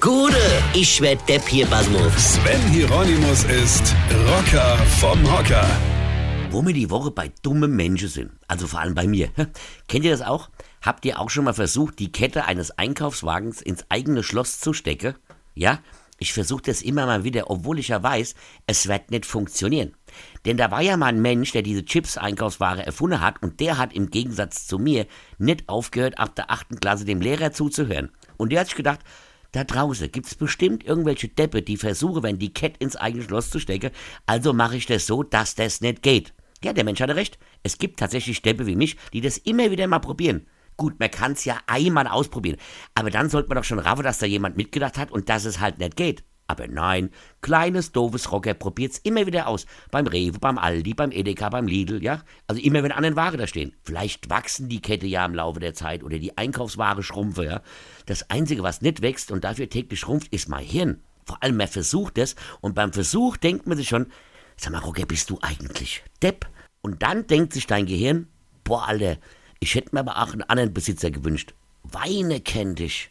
Gude, ich werd Depp hier, Basmus. Sven Hieronymus ist Rocker vom Hocker. Wo wir die Woche bei dummen Menschen sind, also vor allem bei mir. Kennt ihr das auch? Habt ihr auch schon mal versucht, die Kette eines Einkaufswagens ins eigene Schloss zu stecken? Ja? Ich versuche das immer mal wieder, obwohl ich ja weiß, es wird nicht funktionieren. Denn da war ja mal ein Mensch, der diese Chips-Einkaufsware erfunden hat und der hat im Gegensatz zu mir nicht aufgehört, ab der achten Klasse dem Lehrer zuzuhören. Und der hat sich gedacht, da draußen gibt's bestimmt irgendwelche Deppe, die versuchen, wenn die Kette ins eigene Schloss zu stecken, also mache ich das so, dass das nicht geht. Ja, der Mensch hatte recht. Es gibt tatsächlich Deppe wie mich, die das immer wieder mal probieren. Gut, man kann's ja einmal ausprobieren, aber dann sollte man doch schon raffen, dass da jemand mitgedacht hat und dass es halt nicht geht. Aber nein, kleines, doofes Rocker probiert's immer wieder aus. Beim Rewe, beim Aldi, beim Edeka, beim Lidl, ja? Also immer, wenn anderen Ware da stehen. Vielleicht wachsen die Kette ja im Laufe der Zeit oder die Einkaufsware schrumpfe, ja? Das Einzige, was nicht wächst und dafür täglich schrumpft, ist mein Hirn. Vor allem, man versucht es und beim Versuch denkt man sich schon, sag mal, Rocker, bist du eigentlich Depp? Und dann denkt sich dein Gehirn, boah, Alter, ich hätte mir aber auch einen anderen Besitzer gewünscht. Weine kennt dich.